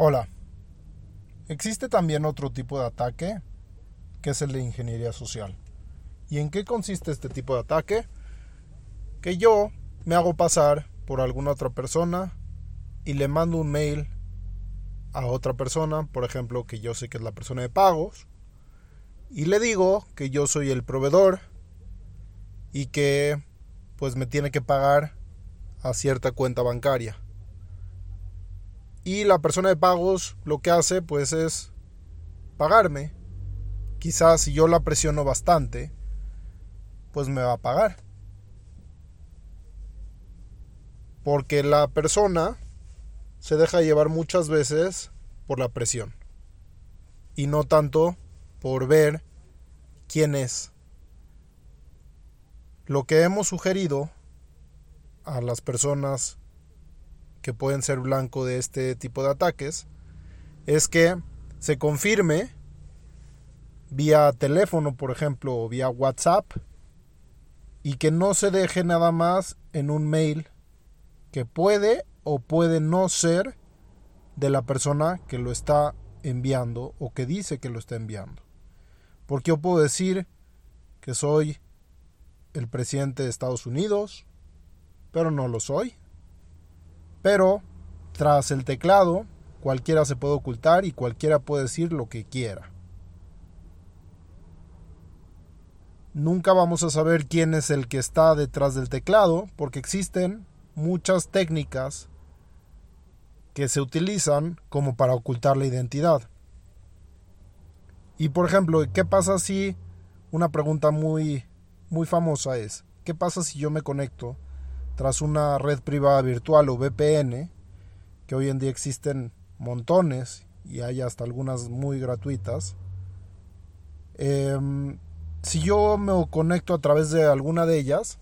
Hola. Existe también otro tipo de ataque, que es el de ingeniería social. ¿Y en qué consiste este tipo de ataque? Que yo me hago pasar por alguna otra persona y le mando un mail a otra persona, por ejemplo, que yo sé que es la persona de pagos, y le digo que yo soy el proveedor y que pues me tiene que pagar a cierta cuenta bancaria. Y la persona de pagos lo que hace pues es pagarme. Quizás si yo la presiono bastante, pues me va a pagar. Porque la persona se deja llevar muchas veces por la presión. Y no tanto por ver quién es. Lo que hemos sugerido a las personas que pueden ser blanco de este tipo de ataques es que se confirme vía teléfono, por ejemplo, o vía WhatsApp, y que no se deje nada más en un mail que puede o puede no ser de la persona que lo está enviando o que dice que lo está enviando. Porque yo puedo decir que soy el presidente de Estados Unidos, pero no lo soy. Pero tras el teclado, cualquiera se puede ocultar y cualquiera puede decir lo que quiera. Nunca vamos a saber quién es el que está detrás del teclado porque existen muchas técnicas que se utilizan como para ocultar la identidad. Y por ejemplo, ¿qué pasa si una pregunta muy muy famosa es, ¿qué pasa si yo me conecto tras una red privada virtual o VPN, que hoy en día existen montones y hay hasta algunas muy gratuitas. Em, si yo me conecto a través de alguna de ellas,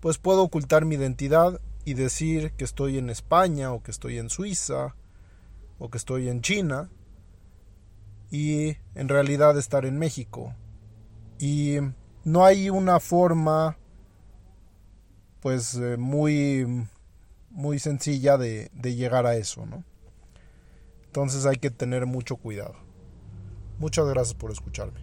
pues puedo ocultar mi identidad y decir que estoy en España o que estoy en Suiza o que estoy en China y en realidad estar en México. Y no hay una forma pues eh, muy, muy sencilla de, de llegar a eso, ¿no? Entonces hay que tener mucho cuidado. Muchas gracias por escucharme.